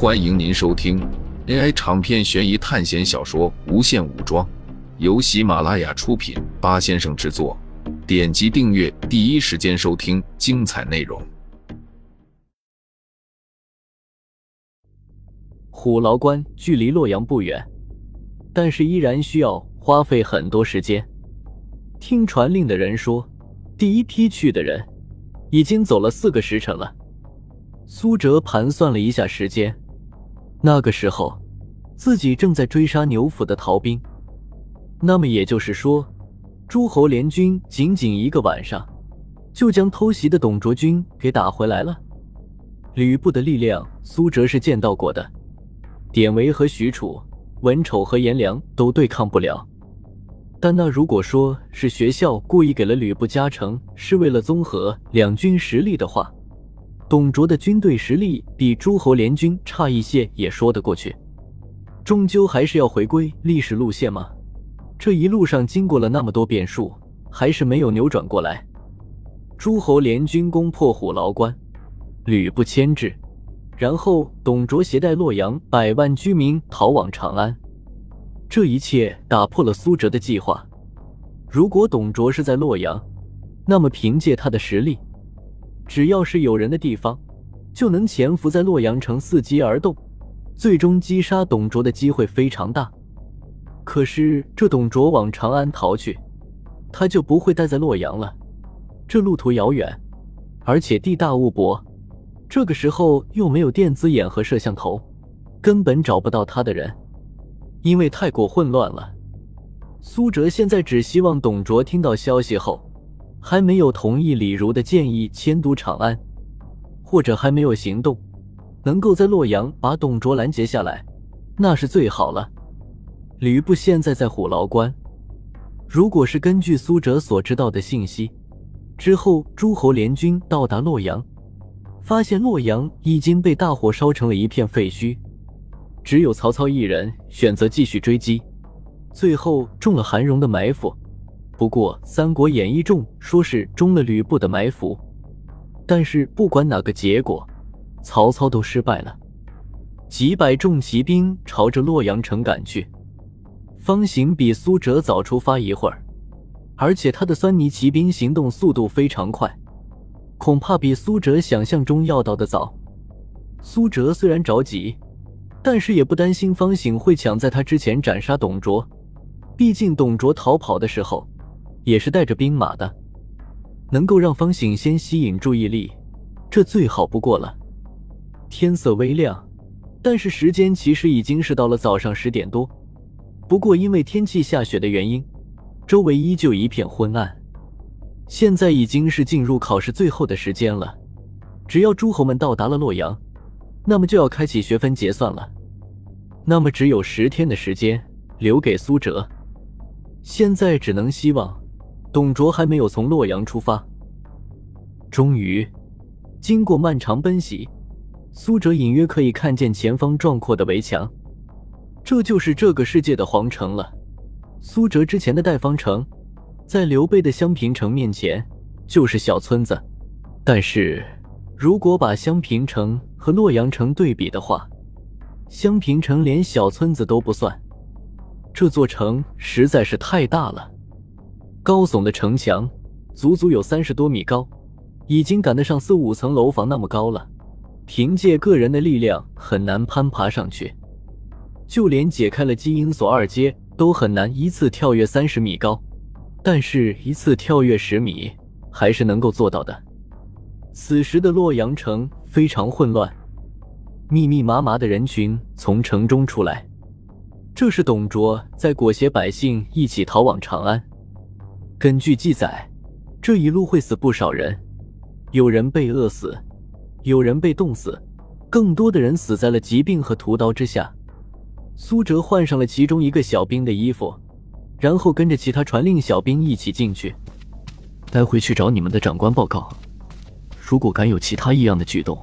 欢迎您收听 AI 长篇悬疑探险小说《无限武装》，由喜马拉雅出品，八先生制作。点击订阅，第一时间收听精彩内容。虎牢关距离洛阳不远，但是依然需要花费很多时间。听传令的人说，第一批去的人已经走了四个时辰了。苏哲盘算了一下时间。那个时候，自己正在追杀牛府的逃兵，那么也就是说，诸侯联军仅仅一个晚上，就将偷袭的董卓军给打回来了。吕布的力量，苏哲是见到过的，典韦和许褚、文丑和颜良都对抗不了。但那如果说是学校故意给了吕布加成，是为了综合两军实力的话，董卓的军队实力比诸侯联军差一些也说得过去，终究还是要回归历史路线嘛。这一路上经过了那么多变数，还是没有扭转过来。诸侯联军攻破虎牢关，吕布牵制，然后董卓携带洛阳百万居民逃往长安。这一切打破了苏哲的计划。如果董卓是在洛阳，那么凭借他的实力。只要是有人的地方，就能潜伏在洛阳城伺机而动，最终击杀董卓的机会非常大。可是这董卓往长安逃去，他就不会待在洛阳了。这路途遥远，而且地大物博，这个时候又没有电子眼和摄像头，根本找不到他的人，因为太过混乱了。苏哲现在只希望董卓听到消息后。还没有同意李儒的建议迁都长安，或者还没有行动，能够在洛阳把董卓拦截下来，那是最好了。吕布现在在虎牢关，如果是根据苏哲所知道的信息，之后诸侯联军到达洛阳，发现洛阳已经被大火烧成了一片废墟，只有曹操一人选择继续追击，最后中了韩荣的埋伏。不过，《三国演义》中说是中了吕布的埋伏，但是不管哪个结果，曹操都失败了。几百众骑兵朝着洛阳城赶去，方行比苏哲早出发一会儿，而且他的酸泥骑兵行动速度非常快，恐怕比苏哲想象中要到的早。苏哲虽然着急，但是也不担心方醒会抢在他之前斩杀董卓，毕竟董卓逃跑的时候。也是带着兵马的，能够让方醒先吸引注意力，这最好不过了。天色微亮，但是时间其实已经是到了早上十点多。不过因为天气下雪的原因，周围依旧一片昏暗。现在已经是进入考试最后的时间了，只要诸侯们到达了洛阳，那么就要开启学分结算了。那么只有十天的时间留给苏哲，现在只能希望。董卓还没有从洛阳出发。终于，经过漫长奔袭，苏哲隐约可以看见前方壮阔的围墙，这就是这个世界的皇城了。苏哲之前的代方城，在刘备的襄平城面前就是小村子。但是如果把襄平城和洛阳城对比的话，襄平城连小村子都不算，这座城实在是太大了。高耸的城墙，足足有三十多米高，已经赶得上四五层楼房那么高了。凭借个人的力量很难攀爬上去，就连解开了基因锁二阶都很难一次跳跃三十米高。但是，一次跳跃十米还是能够做到的。此时的洛阳城非常混乱，密密麻麻的人群从城中出来，这是董卓在裹挟百姓一起逃往长安。根据记载，这一路会死不少人，有人被饿死，有人被冻死，更多的人死在了疾病和屠刀之下。苏哲换上了其中一个小兵的衣服，然后跟着其他传令小兵一起进去。待会去找你们的长官报告，如果敢有其他异样的举动，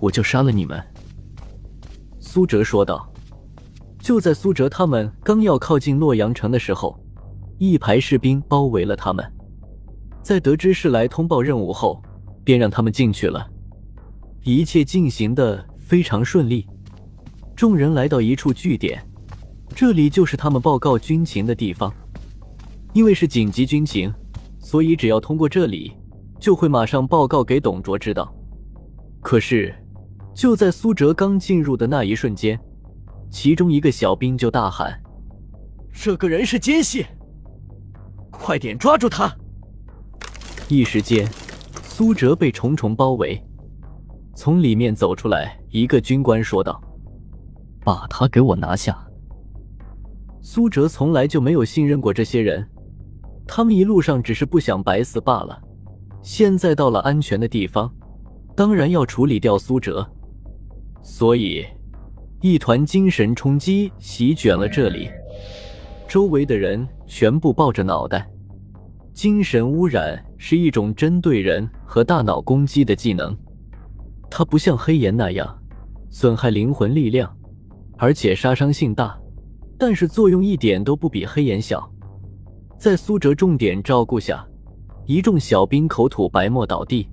我就杀了你们。”苏哲说道。就在苏哲他们刚要靠近洛阳城的时候。一排士兵包围了他们，在得知是来通报任务后，便让他们进去了。一切进行的非常顺利，众人来到一处据点，这里就是他们报告军情的地方。因为是紧急军情，所以只要通过这里，就会马上报告给董卓知道。可是，就在苏哲刚进入的那一瞬间，其中一个小兵就大喊：“这个人是奸细，快点抓住他！”一时间，苏哲被重重包围。从里面走出来一个军官说道。把他给我拿下！苏哲从来就没有信任过这些人，他们一路上只是不想白死罢了。现在到了安全的地方，当然要处理掉苏哲。所以，一团精神冲击席卷了这里，周围的人全部抱着脑袋。精神污染是一种针对人和大脑攻击的技能，它不像黑炎那样损害灵魂力量。而且杀伤性大，但是作用一点都不比黑岩小。在苏哲重点照顾下，一众小兵口吐白沫倒地，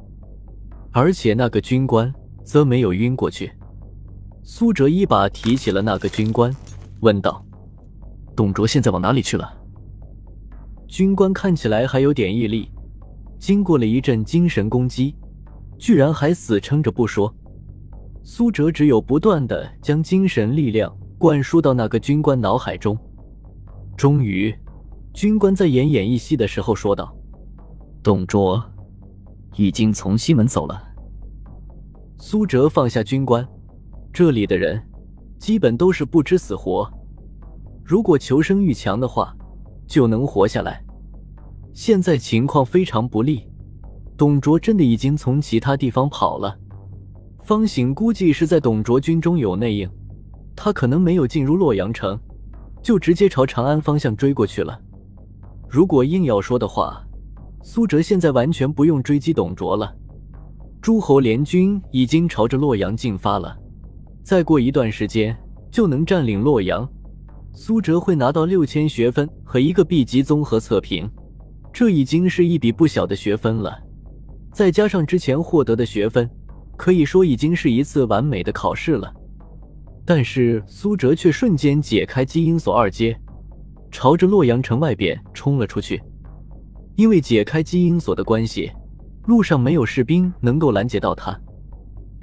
而且那个军官则没有晕过去。苏哲一把提起了那个军官，问道：“董卓现在往哪里去了？”军官看起来还有点毅力，经过了一阵精神攻击，居然还死撑着不说。苏哲只有不断的将精神力量灌输到那个军官脑海中，终于，军官在奄奄一息的时候说道：“董卓已经从西门走了。”苏哲放下军官，这里的人基本都是不知死活，如果求生欲强的话，就能活下来。现在情况非常不利，董卓真的已经从其他地方跑了。方醒估计是在董卓军中有内应，他可能没有进入洛阳城，就直接朝长安方向追过去了。如果硬要说的话，苏哲现在完全不用追击董卓了。诸侯联军已经朝着洛阳进发了，再过一段时间就能占领洛阳。苏哲会拿到六千学分和一个 B 级综合测评，这已经是一笔不小的学分了，再加上之前获得的学分。可以说已经是一次完美的考试了，但是苏哲却瞬间解开基因锁二阶，朝着洛阳城外边冲了出去。因为解开基因锁的关系，路上没有士兵能够拦截到他，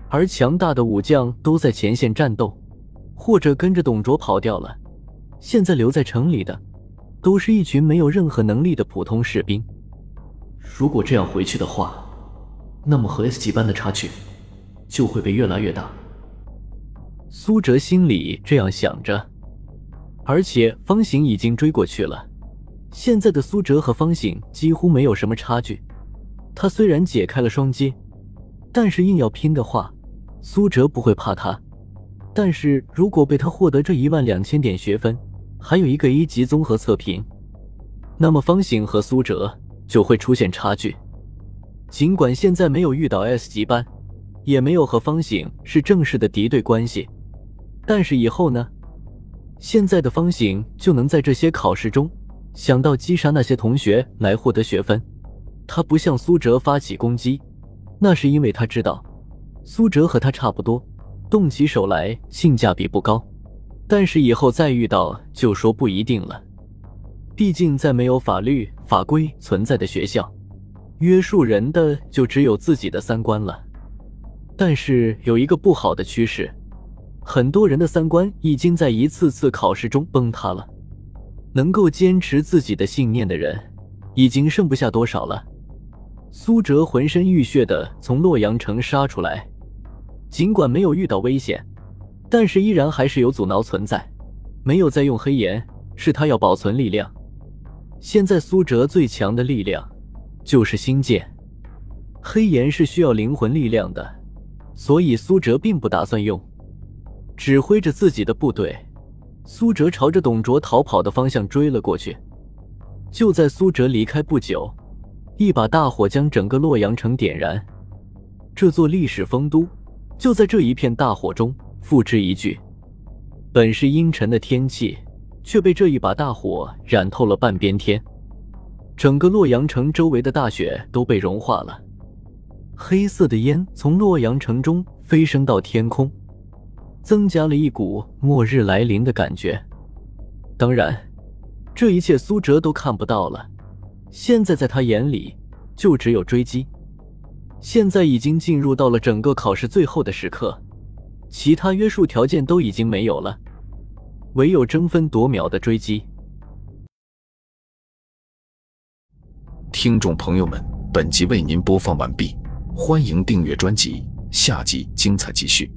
而强大的武将都在前线战斗，或者跟着董卓跑掉了。现在留在城里的，都是一群没有任何能力的普通士兵。如果这样回去的话，那么和 S 级班的差距。就会被越来越大。苏哲心里这样想着，而且方醒已经追过去了。现在的苏哲和方醒几乎没有什么差距。他虽然解开了双阶，但是硬要拼的话，苏哲不会怕他。但是如果被他获得这一万两千点学分，还有一个一级综合测评，那么方醒和苏哲就会出现差距。尽管现在没有遇到 S 级班。也没有和方醒是正式的敌对关系，但是以后呢？现在的方醒就能在这些考试中想到击杀那些同学来获得学分。他不向苏哲发起攻击，那是因为他知道苏哲和他差不多，动起手来性价比不高。但是以后再遇到就说不一定了，毕竟在没有法律法规存在的学校，约束人的就只有自己的三观了。但是有一个不好的趋势，很多人的三观已经在一次次考试中崩塌了。能够坚持自己的信念的人，已经剩不下多少了。苏哲浑身浴血的从洛阳城杀出来，尽管没有遇到危险，但是依然还是有阻挠存在。没有再用黑岩，是他要保存力量。现在苏哲最强的力量就是星剑，黑岩是需要灵魂力量的。所以苏哲并不打算用，指挥着自己的部队，苏哲朝着董卓逃跑的方向追了过去。就在苏哲离开不久，一把大火将整个洛阳城点燃。这座历史丰都就在这一片大火中付之一炬。本是阴沉的天气，却被这一把大火染透了半边天。整个洛阳城周围的大雪都被融化了。黑色的烟从洛阳城中飞升到天空，增加了一股末日来临的感觉。当然，这一切苏哲都看不到了。现在在他眼里，就只有追击。现在已经进入到了整个考试最后的时刻，其他约束条件都已经没有了，唯有争分夺秒的追击。听众朋友们，本集为您播放完毕，欢迎订阅专辑，下集精彩继续。